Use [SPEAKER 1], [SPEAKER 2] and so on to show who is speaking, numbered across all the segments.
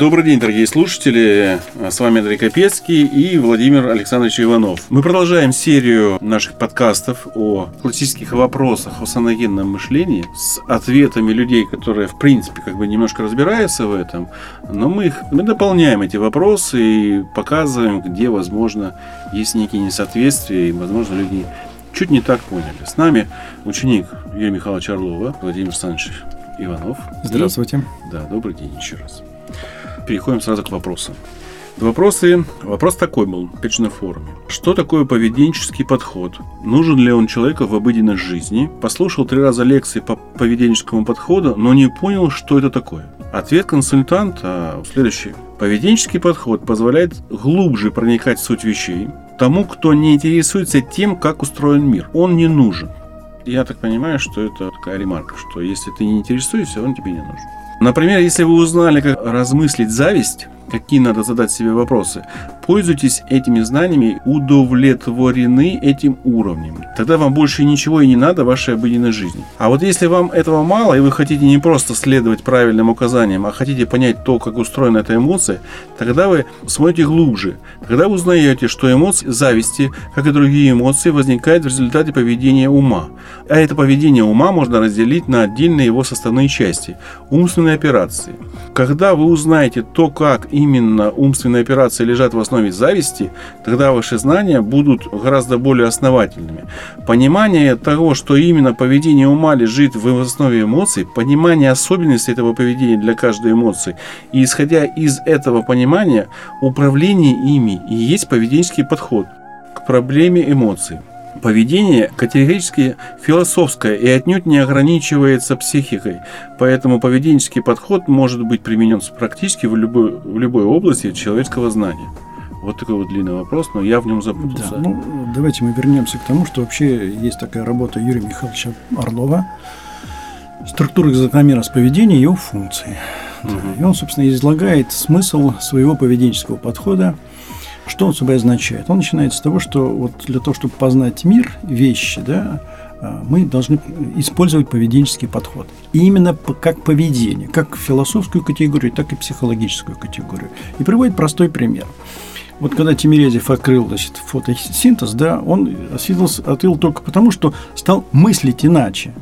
[SPEAKER 1] Добрый день, дорогие слушатели. С вами Андрей Капецкий и Владимир Александрович Иванов. Мы продолжаем серию наших подкастов о классических вопросах о саногенном мышлении с ответами людей, которые, в принципе, как бы немножко разбираются в этом. Но мы их мы дополняем эти вопросы и показываем, где, возможно, есть некие несоответствия, и, возможно, люди чуть не так поняли. С нами ученик Юрия Михайловича Орлова, Владимир Александрович Иванов.
[SPEAKER 2] Здравствуйте.
[SPEAKER 1] И, да, добрый день еще раз переходим сразу к вопросам. Вопросы. Вопрос такой был, опять на форуме. Что такое поведенческий подход? Нужен ли он человеку в обыденной жизни? Послушал три раза лекции по поведенческому подходу, но не понял, что это такое. Ответ консультанта следующий. Поведенческий подход позволяет глубже проникать в суть вещей. Тому, кто не интересуется тем, как устроен мир, он не нужен. Я так понимаю, что это такая ремарка, что если ты не интересуешься, он тебе не нужен. Например, если вы узнали, как размыслить зависть, какие надо задать себе вопросы, пользуйтесь этими знаниями, удовлетворены этим уровнем. Тогда вам больше ничего и не надо в вашей обыденной жизни. А вот если вам этого мало, и вы хотите не просто следовать правильным указаниям, а хотите понять то, как устроена эта эмоция, тогда вы смотрите глубже. Тогда вы узнаете, что эмоции зависти, как и другие эмоции, возникают в результате поведения ума. А это поведение ума можно разделить на отдельные его составные части – умственные операции. Когда вы узнаете то, как именно умственные операции лежат в основе зависти, тогда ваши знания будут гораздо более основательными. Понимание того, что именно поведение ума лежит в основе эмоций, понимание особенностей этого поведения для каждой эмоции, и исходя из этого понимания, управление ими и есть поведенческий подход к проблеме эмоций. Поведение категорически философское и отнюдь не ограничивается психикой, поэтому поведенческий подход может быть применен практически в любой, в любой области человеческого знания. Вот такой вот длинный вопрос, но я в нем запутался.
[SPEAKER 2] Да, ну, давайте мы вернемся к тому, что вообще есть такая работа Юрия Михайловича Орлова «Структура закономерность поведения и его функции». Угу. И он, собственно, излагает смысл своего поведенческого подхода – что он собой означает? Он начинается с того, что вот для того, чтобы познать мир, вещи, да, а, мы должны использовать поведенческий подход. И именно как поведение, как философскую категорию, так и психологическую категорию. И приводит простой пример. Вот когда Тимирязев открыл значит, фотосинтез, да, он открыл только потому, что стал мыслить иначе.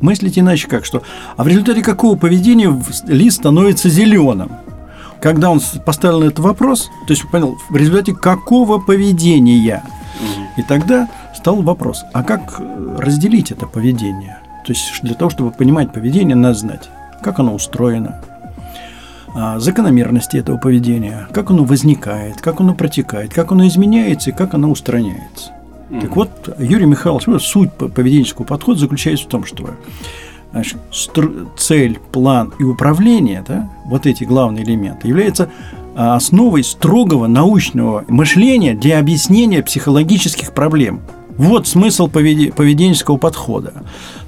[SPEAKER 2] Мыслить иначе как? Что? А в результате какого поведения лист становится зеленым? Когда он поставил этот вопрос, то есть понял, в результате какого поведения, и тогда стал вопрос, а как э, разделить это поведение? То есть для того, чтобы понимать поведение, надо знать, как оно устроено, а, закономерности этого поведения, как оно возникает, как оно протекает, как оно изменяется и как оно устраняется. Mm-hmm. Так вот, Юрий Михайлович, суть поведенческого подхода заключается в том, что Значит, цель, план и управление, да, вот эти главные элементы, являются а, основой строгого научного мышления для объяснения психологических проблем. Вот смысл поведенческого подхода.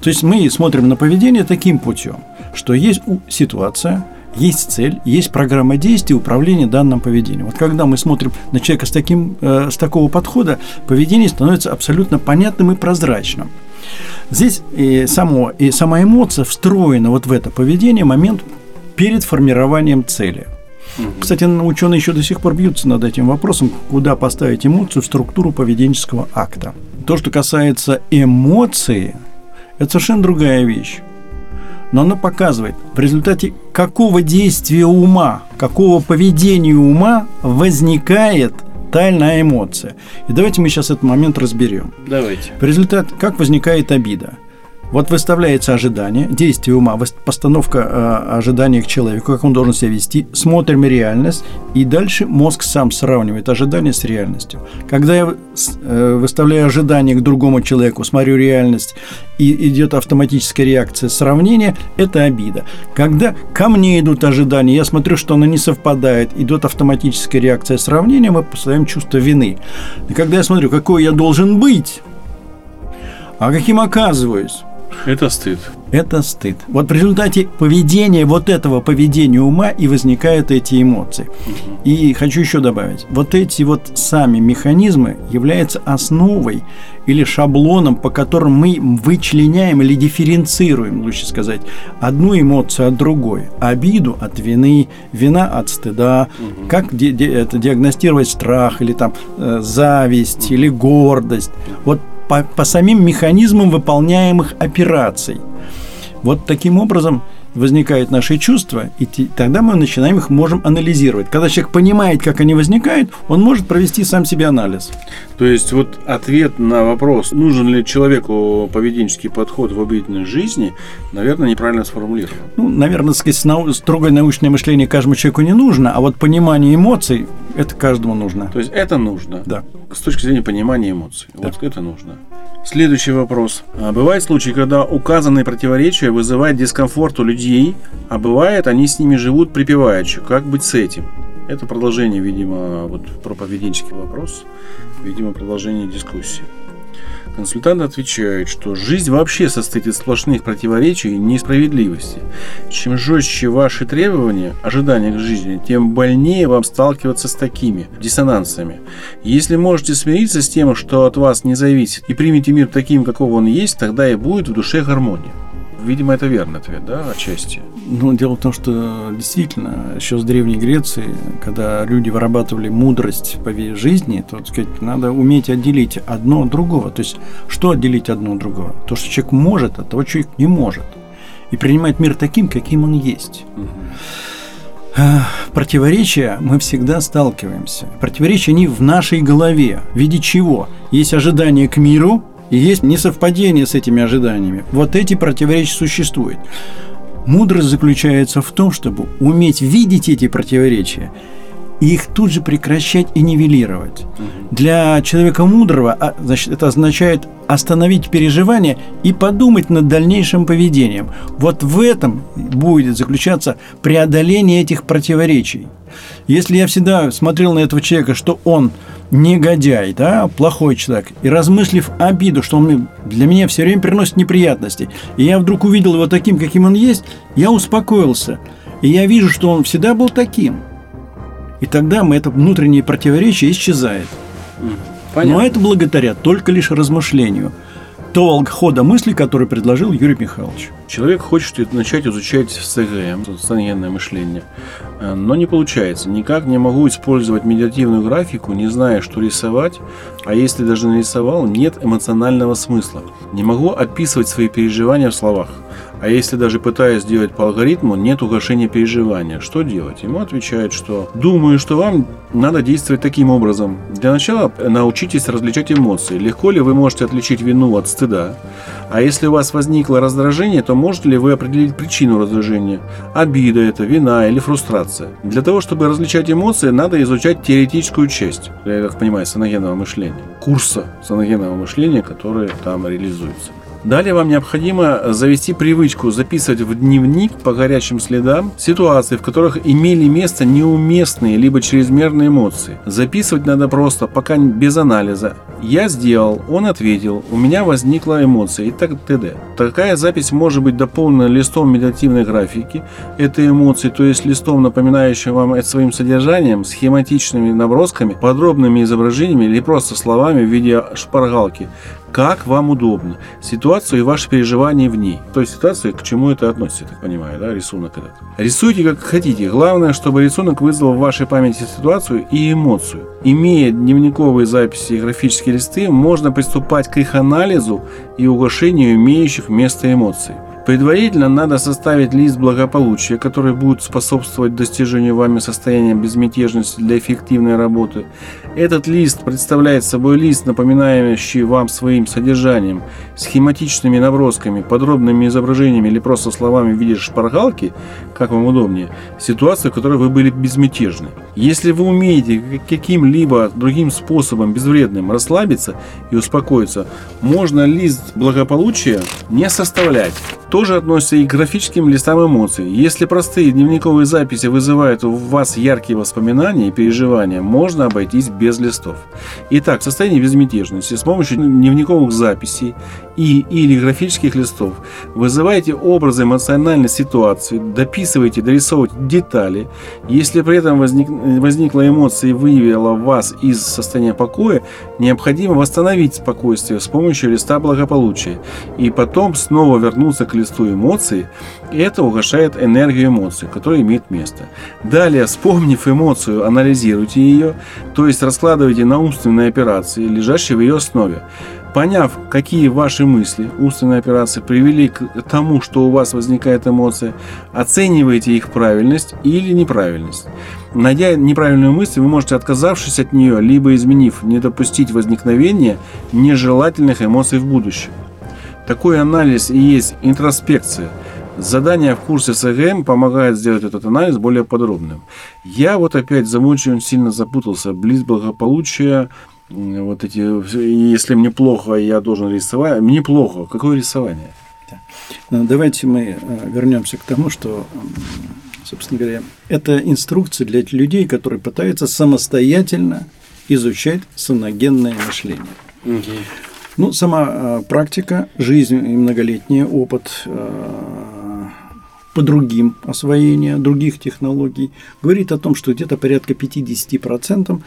[SPEAKER 2] То есть мы смотрим на поведение таким путем, что есть ситуация, есть цель, есть программа действий управления данным поведением. Вот когда мы смотрим на человека с, таким, э, с такого подхода, поведение становится абсолютно понятным и прозрачным. Здесь и, само, и сама эмоция встроена вот в это поведение момент перед формированием цели. Кстати, ученые еще до сих пор бьются над этим вопросом, куда поставить эмоцию в структуру поведенческого акта. То, что касается эмоции, это совершенно другая вещь. Но она показывает, в результате какого действия ума, какого поведения ума возникает – тайная эмоция. И давайте мы сейчас этот момент разберем.
[SPEAKER 1] Давайте.
[SPEAKER 2] В результат, как возникает обида? Вот выставляется ожидание, действие ума, постановка э, ожидания к человеку, как он должен себя вести, смотрим реальность, и дальше мозг сам сравнивает ожидание с реальностью. Когда я э, выставляю ожидание к другому человеку, смотрю реальность, и идет автоматическая реакция сравнения, это обида. Когда ко мне идут ожидания, я смотрю, что оно не совпадает, идет автоматическая реакция сравнения, мы поставим чувство вины. И когда я смотрю, какой я должен быть, а каким оказываюсь,
[SPEAKER 1] Это стыд.
[SPEAKER 2] Это стыд. Вот в результате поведения, вот этого поведения ума и возникают эти эмоции. И хочу еще добавить, вот эти вот сами механизмы являются основой или шаблоном, по которым мы вычленяем или дифференцируем, лучше сказать, одну эмоцию от другой. Обиду от вины, вина от стыда, угу. как ди- ди- это диагностировать страх или там э, зависть угу. или гордость. Вот по, по самим механизмам выполняемых операций. Вот таким образом возникают наши чувства, и тогда мы начинаем их можем анализировать. Когда человек понимает, как они возникают, он может провести сам себе анализ.
[SPEAKER 1] То есть вот ответ на вопрос, нужен ли человеку поведенческий подход в обыденной жизни, наверное, неправильно сформулирован.
[SPEAKER 2] Ну, наверное, сказать, строгое научное мышление каждому человеку не нужно, а вот понимание эмоций это каждому нужно.
[SPEAKER 1] То есть это нужно.
[SPEAKER 2] Да.
[SPEAKER 1] С точки зрения понимания эмоций. Да. Вот это нужно. Следующий вопрос. А бывают случаи, когда указанные противоречия вызывают дискомфорт у людей, а бывает, они с ними живут припеваючи. Как быть с этим? Это продолжение, видимо, вот про поведенческий вопрос, видимо, продолжение дискуссии. Консультант отвечает, что жизнь вообще состоит из сплошных противоречий и несправедливости. Чем жестче ваши требования, ожидания к жизни, тем больнее вам сталкиваться с такими диссонансами. Если можете смириться с тем, что от вас не зависит, и примите мир таким, каков он есть, тогда и будет в душе гармония. Видимо, это верный ответ, да, отчасти?
[SPEAKER 2] Ну, дело в том, что действительно, еще с Древней Греции, когда люди вырабатывали мудрость по жизни, то, так сказать, надо уметь отделить одно от другого. То есть, что отделить одно от другого? То, что человек может, от того человек не может. И принимать мир таким, каким он есть. Угу. Противоречия мы всегда сталкиваемся. Противоречия они в нашей голове. В виде чего? Есть ожидание к миру, и есть несовпадение с этими ожиданиями. Вот эти противоречия существуют. Мудрость заключается в том, чтобы уметь видеть эти противоречия и их тут же прекращать и нивелировать. Для человека мудрого а, значит, это означает остановить переживания и подумать над дальнейшим поведением. Вот в этом будет заключаться преодоление этих противоречий. Если я всегда смотрел на этого человека, что он негодяй, да, плохой человек, и размыслив обиду, что он для меня все время приносит неприятности, и я вдруг увидел его таким, каким он есть, я успокоился. И я вижу, что он всегда был таким. И тогда мы это внутреннее противоречие исчезает. Понятно. Но это благодаря только лишь размышлению того хода мысли, который предложил Юрий Михайлович.
[SPEAKER 1] Человек хочет начать изучать СГМ, социогенное мышление, но не получается. Никак не могу использовать медиативную графику, не зная, что рисовать, а если даже нарисовал, нет эмоционального смысла. Не могу описывать свои переживания в словах. А если даже пытаясь сделать по алгоритму, нет угошения переживания, что делать? Ему отвечают, что думаю, что вам надо действовать таким образом. Для начала научитесь различать эмоции. Легко ли вы можете отличить вину от стыда? А если у вас возникло раздражение, то можете ли вы определить причину раздражения? Обида это, вина или фрустрация? Для того, чтобы различать эмоции, надо изучать теоретическую часть, я как понимаю, саногенного мышления. Курса саногенного мышления, который там реализуется. Далее вам необходимо завести привычку записывать в дневник по горячим следам ситуации, в которых имели место неуместные либо чрезмерные эмоции. Записывать надо просто, пока без анализа. Я сделал, он ответил, у меня возникла эмоция и так т.д. Такая запись может быть дополнена листом медитативной графики этой эмоции, то есть листом, напоминающим вам своим содержанием, схематичными набросками, подробными изображениями или просто словами в виде шпаргалки, как вам удобно, ситуацию и ваши переживания в ней. То есть ситуация, к чему это относится, я так понимаю, да, рисунок этот. Рисуйте как хотите. Главное, чтобы рисунок вызвал в вашей памяти ситуацию и эмоцию. Имея дневниковые записи и графические листы, можно приступать к их анализу и угошению имеющих место эмоций. Предварительно надо составить лист благополучия, который будет способствовать достижению вами состояния безмятежности для эффективной работы. Этот лист представляет собой лист, напоминающий вам своим содержанием, схематичными набросками, подробными изображениями или просто словами в виде шпаргалки, как вам удобнее, ситуацию, в которой вы были безмятежны. Если вы умеете каким-либо другим способом безвредным расслабиться и успокоиться, можно лист благополучия не составлять. То тоже относится и к графическим листам эмоций. Если простые дневниковые записи вызывают у вас яркие воспоминания и переживания, можно обойтись без листов. Итак, состояние безмятежности с помощью дневниковых записей и или графических листов вызываете образы эмоциональной ситуации, дописываете, дорисовываете детали. Если при этом возник, возникла эмоция и выявила вас из состояния покоя, необходимо восстановить спокойствие с помощью листа благополучия и потом снова вернуться к листу эмоций, и это угошает энергию эмоций, которая имеет место. Далее, вспомнив эмоцию, анализируйте ее, то есть раскладывайте на умственные операции, лежащие в ее основе. Поняв, какие ваши мысли, умственные операции привели к тому, что у вас возникает эмоция, оценивайте их правильность или неправильность. Найдя неправильную мысль, вы можете, отказавшись от нее, либо изменив, не допустить возникновения нежелательных эмоций в будущем. Такой анализ и есть интроспекция. Задание в курсе СГМ помогает сделать этот анализ более подробным. Я вот опять замучен, сильно запутался. Близ благополучия, вот эти, если мне плохо, я должен рисовать. Мне плохо. Какое рисование?
[SPEAKER 2] Ну, давайте мы э, вернемся к тому, что, собственно говоря, это инструкция для людей, которые пытаются самостоятельно изучать соногенное мышление. Угу. Ну, сама э, практика, жизнь и многолетний опыт э, по другим освоения других технологий говорит о том, что где-то порядка 50%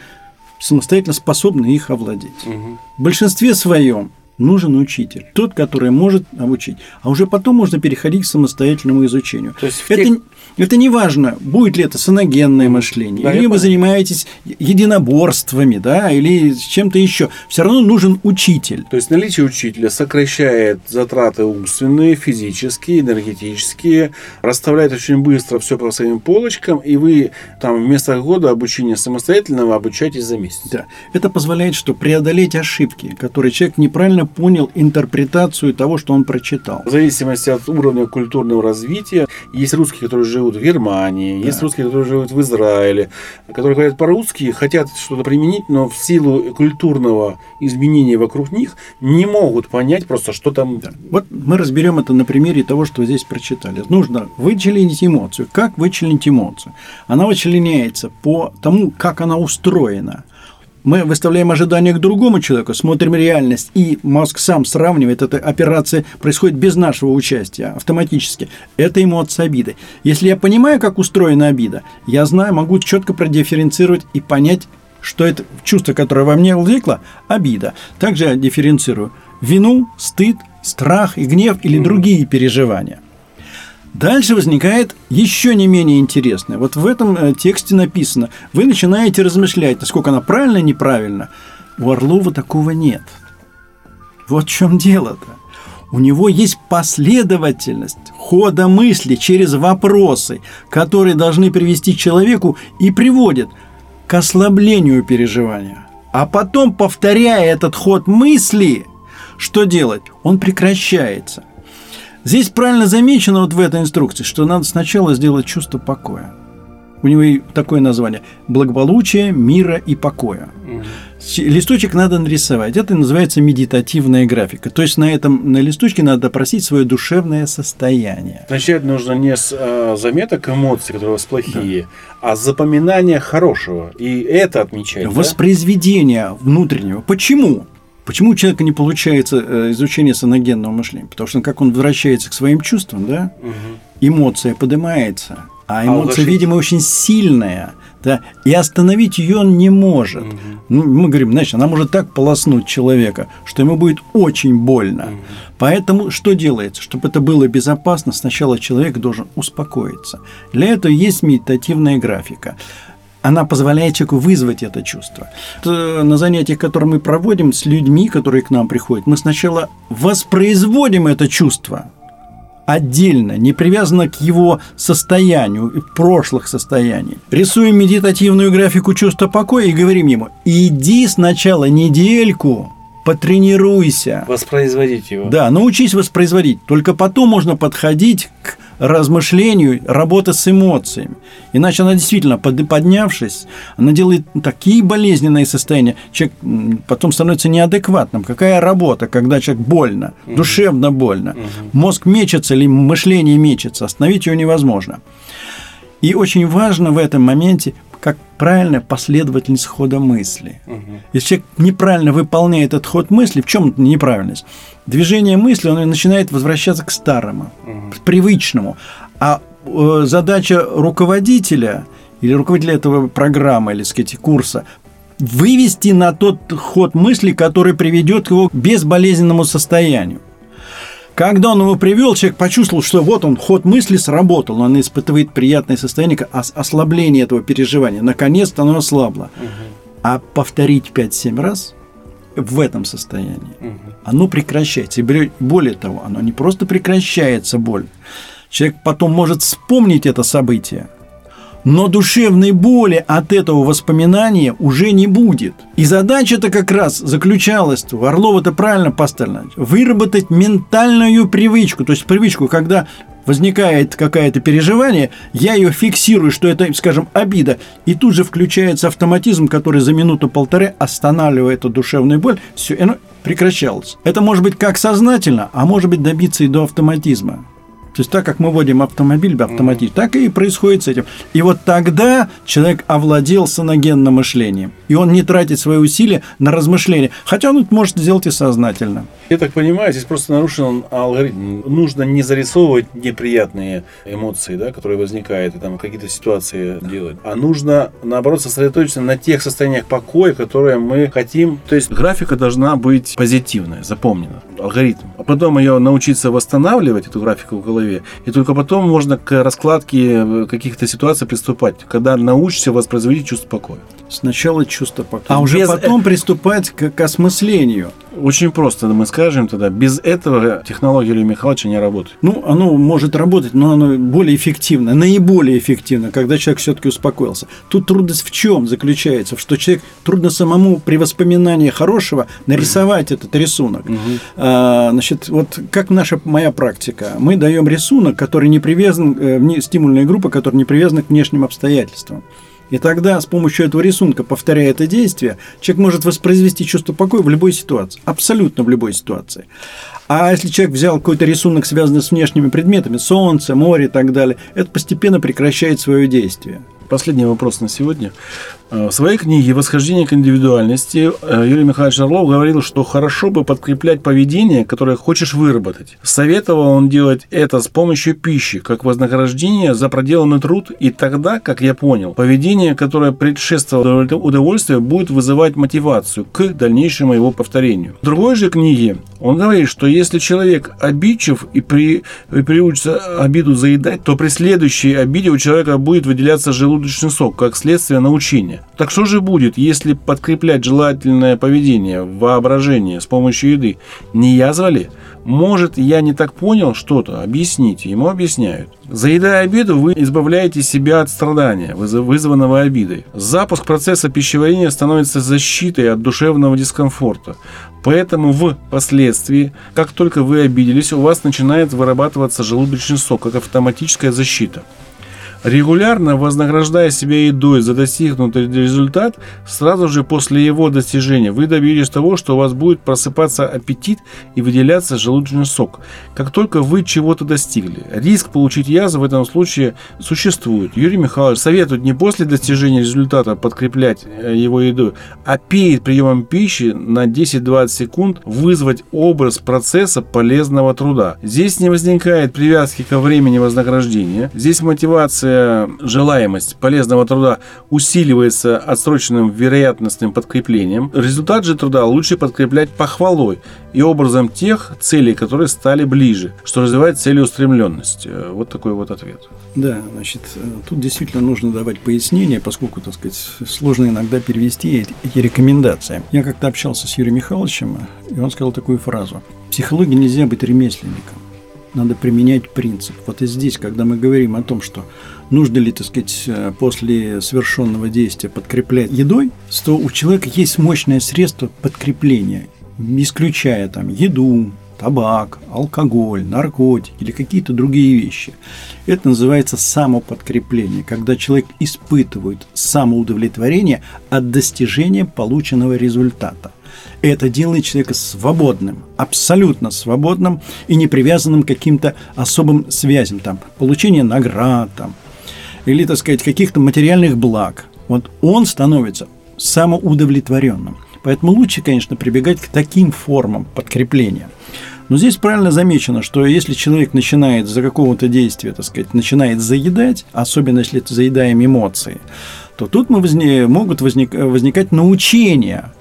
[SPEAKER 2] самостоятельно способны их овладеть. Угу. В большинстве своем нужен учитель, тот, который может обучить. А уже потом можно переходить к самостоятельному изучению. То есть это, тех... это не важно, будет ли это саногенное мышление, да, или вы занимаетесь единоборствами, да, или чем-то еще. Все равно нужен учитель.
[SPEAKER 1] То есть наличие учителя сокращает затраты умственные, физические, энергетические, расставляет очень быстро все по своим полочкам, и вы там вместо года обучения самостоятельного обучаетесь за месяц.
[SPEAKER 2] Да. Это позволяет что преодолеть ошибки, которые человек неправильно правильно понял интерпретацию того, что он прочитал.
[SPEAKER 1] В зависимости от уровня культурного развития, есть русские, которые живут в Германии, да. есть русские, которые живут в Израиле, которые говорят по-русски, хотят что-то применить, но в силу культурного изменения вокруг них не могут понять просто, что там. Да.
[SPEAKER 2] Вот мы разберем это на примере того, что здесь прочитали. Нужно вычленить эмоцию. Как вычленить эмоцию? Она вычленяется по тому, как она устроена мы выставляем ожидания к другому человеку, смотрим реальность, и мозг сам сравнивает, эта операция происходит без нашего участия, автоматически. Это эмоция обиды. Если я понимаю, как устроена обида, я знаю, могу четко продифференцировать и понять, что это чувство, которое во мне возникло, обида. Также я дифференцирую вину, стыд, страх и гнев или другие переживания. Дальше возникает еще не менее интересное. Вот в этом э, тексте написано, вы начинаете размышлять, насколько она правильно неправильно. У Орлова такого нет. Вот в чем дело-то. У него есть последовательность хода мысли через вопросы, которые должны привести человеку и приводят к ослаблению переживания. А потом, повторяя этот ход мысли, что делать? Он прекращается – Здесь правильно замечено вот в этой инструкции, что надо сначала сделать чувство покоя. У него такое название – благополучие, мира и покоя. Листочек надо нарисовать. Это называется медитативная графика. То есть на этом на листочке надо допросить свое душевное состояние.
[SPEAKER 1] Начать нужно не с э, заметок эмоций, которые у вас плохие, да. а с запоминания хорошего. И это отмечать.
[SPEAKER 2] Воспроизведение да? внутреннего. Почему? Почему у человека не получается э, изучение саногенного мышления? Потому что как он возвращается к своим чувствам, да, угу. эмоция поднимается, а эмоция, а видимо, очень сильная, да, и остановить ее он не может. Угу. Ну, мы говорим, значит, она может так полоснуть человека, что ему будет очень больно. Угу. Поэтому что делается? Чтобы это было безопасно, сначала человек должен успокоиться. Для этого есть медитативная графика она позволяет человеку вызвать это чувство. На занятиях, которые мы проводим с людьми, которые к нам приходят, мы сначала воспроизводим это чувство отдельно, не привязано к его состоянию, прошлых состояний. Рисуем медитативную графику чувства покоя и говорим ему, иди сначала недельку потренируйся.
[SPEAKER 1] Воспроизводить его.
[SPEAKER 2] Да, научись воспроизводить. Только потом можно подходить к размышлению, работа с эмоциями. Иначе она действительно, поднявшись, она делает такие болезненные состояния. Человек потом становится неадекватным. Какая работа, когда человек больно, угу. душевно больно. Угу. Мозг мечется или мышление мечется. Остановить его невозможно. И очень важно в этом моменте как правильная последовательность хода мысли. Угу. Если человек неправильно выполняет этот ход мысли, в чем неправильность? Движение мысли, он начинает возвращаться к старому, угу. к привычному. А э, задача руководителя или руководителя этого программы или, сказать, курса вывести на тот ход мысли, который приведет его к безболезненному состоянию. Когда он его привел, человек почувствовал, что вот он, ход мысли сработал, он испытывает приятное состояние, ослабление этого переживания. Наконец-то оно ослабло. Угу. А повторить 5-7 раз в этом состоянии, угу. оно прекращается. И более того, оно не просто прекращается боль. Человек потом может вспомнить это событие, но душевной боли от этого воспоминания уже не будет. И задача-то как раз заключалась, у Орлова это правильно поставлено, выработать ментальную привычку, то есть привычку, когда возникает какое-то переживание, я ее фиксирую, что это, скажем, обида, и тут же включается автоматизм, который за минуту-полторы останавливает эту душевную боль, все, и оно прекращалось. Это может быть как сознательно, а может быть добиться и до автоматизма. То есть так как мы водим автомобиль автоматически, так и происходит с этим. И вот тогда человек овладел саногенным мышлением. И он не тратит свои усилия на размышления. Хотя он это может сделать и сознательно.
[SPEAKER 1] Я так понимаю, здесь просто нарушен алгоритм. Нужно не зарисовывать неприятные эмоции, да, которые возникают, и там какие-то ситуации делать. А нужно, наоборот, сосредоточиться на тех состояниях покоя, которые мы хотим. То есть графика должна быть позитивная, запомнена. Алгоритм. А потом ее научиться восстанавливать, эту графику в голове, голове. И только потом можно к раскладке э, каких-то ситуаций приступать, когда научишься воспроизводить чувство покоя.
[SPEAKER 2] Сначала чувство покоя, а уже Без... потом э, приступать к, к осмыслению.
[SPEAKER 1] Очень просто мы скажем тогда, без этого технология Ильи Михайловича не работает.
[SPEAKER 2] Ну, оно может работать, но оно более эффективно, наиболее эффективно, когда человек все-таки успокоился. Тут трудность в чем заключается? Что человек трудно самому при воспоминании хорошего нарисовать этот рисунок. Угу. А, значит, вот как наша моя практика. Мы даем рисунок, который не привязан, э, стимульная группа, которая не привязана к внешним обстоятельствам. И тогда с помощью этого рисунка, повторяя это действие, человек может воспроизвести чувство покоя в любой ситуации, абсолютно в любой ситуации. А если человек взял какой-то рисунок, связанный с внешними предметами, солнце, море и так далее, это постепенно прекращает свое действие.
[SPEAKER 1] Последний вопрос на сегодня. Э, в своей книге «Восхождение к индивидуальности» э, Юрий Михайлович Орлов говорил, что хорошо бы подкреплять поведение, которое хочешь выработать. Советовал он делать это с помощью пищи, как вознаграждение за проделанный труд, и тогда, как я понял, поведение, которое предшествовало удовольствию, будет вызывать мотивацию к дальнейшему его повторению. В другой же книге он говорит, что если человек обидчив и, при, и приучится обиду заедать, то при следующей обиде у человека будет выделяться желудочный сок, как следствие научения. Так что же будет, если подкреплять желательное поведение, воображение с помощью еды? Не язва ли? Может, я не так понял что-то? Объясните. Ему объясняют. Заедая обиду, вы избавляете себя от страдания, вызванного обидой. Запуск процесса пищеварения становится защитой от душевного дискомфорта. Поэтому в последствии, как только вы обиделись, у вас начинает вырабатываться желудочный сок, как автоматическая защита. Регулярно вознаграждая себя едой за достигнутый результат, сразу же после его достижения вы добьетесь того, что у вас будет просыпаться аппетит и выделяться желудочный сок. Как только вы чего-то достигли, риск получить язву в этом случае существует. Юрий Михайлович советует не после достижения результата подкреплять э, его едой, а перед приемом пищи на 10-20 секунд вызвать образ процесса полезного труда. Здесь не возникает привязки ко времени вознаграждения. Здесь мотивация желаемость полезного труда усиливается отсроченным вероятностным подкреплением. Результат же труда лучше подкреплять похвалой и образом тех целей, которые стали ближе, что развивает целеустремленность. Э, вот такой вот ответ.
[SPEAKER 2] Да, значит, э, тут действительно нужно давать пояснение, поскольку, так сказать, сложно иногда перевести эти, рекомендации. Я как-то общался с Юрием Михайловичем, и он сказал такую фразу. Психологии нельзя быть ремесленником надо применять принцип. Вот и здесь, когда мы говорим о том, что нужно ли, так сказать, э, после совершенного действия подкреплять едой, то у человека есть мощное средство подкрепления. исключая там еду, табак, алкоголь, наркотики или какие-то другие вещи. Это называется самоподкрепление, когда человек испытывает самоудовлетворение от достижения полученного результата. Это делает человека свободным, абсолютно свободным и не привязанным к каким-то особым связям, там, получение наград, там, или, так сказать, каких-то материальных благ. Вот он становится самоудовлетворенным. Поэтому лучше, конечно, прибегать к таким формам подкрепления. Но здесь правильно замечено, что если человек начинает за какого-то действия, так сказать, начинает заедать, особенно если это заедаем эмоции, то тут мы возне... могут возник... возникать научения,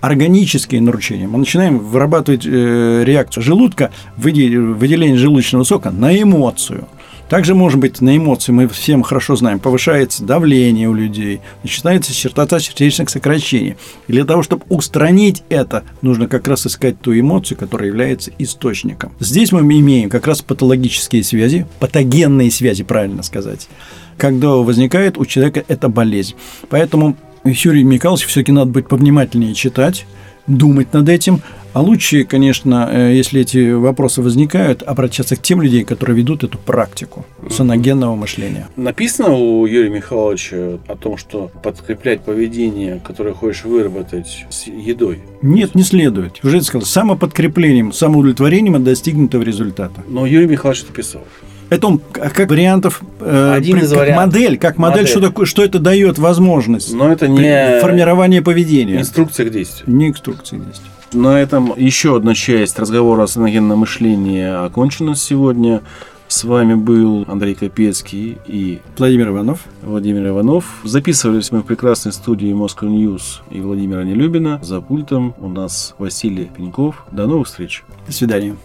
[SPEAKER 2] органические нарушения. Мы начинаем вырабатывать э, реакцию желудка, выделение желудочного сока на эмоцию – также, может быть, на эмоции мы всем хорошо знаем, повышается давление у людей, начинается частота сердечных сокращений. И для того, чтобы устранить это, нужно как раз искать ту эмоцию, которая является источником. Здесь мы имеем как раз патологические связи, патогенные связи, правильно сказать, когда возникает у человека эта болезнь. Поэтому Юрий Михайлович все-таки надо быть повнимательнее читать, думать над этим, а лучше, конечно, э, если эти вопросы возникают, обращаться к тем людям, которые ведут эту практику саногенного мышления.
[SPEAKER 1] Написано у Юрия Михайловича о том, что подкреплять поведение, которое хочешь выработать с едой?
[SPEAKER 2] Нет, не следует. Уже сказал, самоподкреплением, самоудовлетворением от достигнутого результата.
[SPEAKER 1] Но Юрий Михайлович написал.
[SPEAKER 2] Это он как вариантов,
[SPEAKER 1] э, Один
[SPEAKER 2] при,
[SPEAKER 1] из
[SPEAKER 2] как
[SPEAKER 1] вариантов.
[SPEAKER 2] модель, как модель,
[SPEAKER 1] Модель.
[SPEAKER 2] Что, такое, что это дает возможность.
[SPEAKER 1] Но это не
[SPEAKER 2] формирование поведения.
[SPEAKER 1] инструкция к действию.
[SPEAKER 2] Не инструкции действия.
[SPEAKER 1] На этом еще одна часть разговора о саногенном мышлении окончена сегодня. С вами был Андрей Капецкий и
[SPEAKER 2] Владимир Иванов.
[SPEAKER 1] Владимир Иванов. Записывались мы в прекрасной студии Moscow News и Владимира Нелюбина. За пультом у нас Василий Пеньков. До новых встреч.
[SPEAKER 2] До свидания.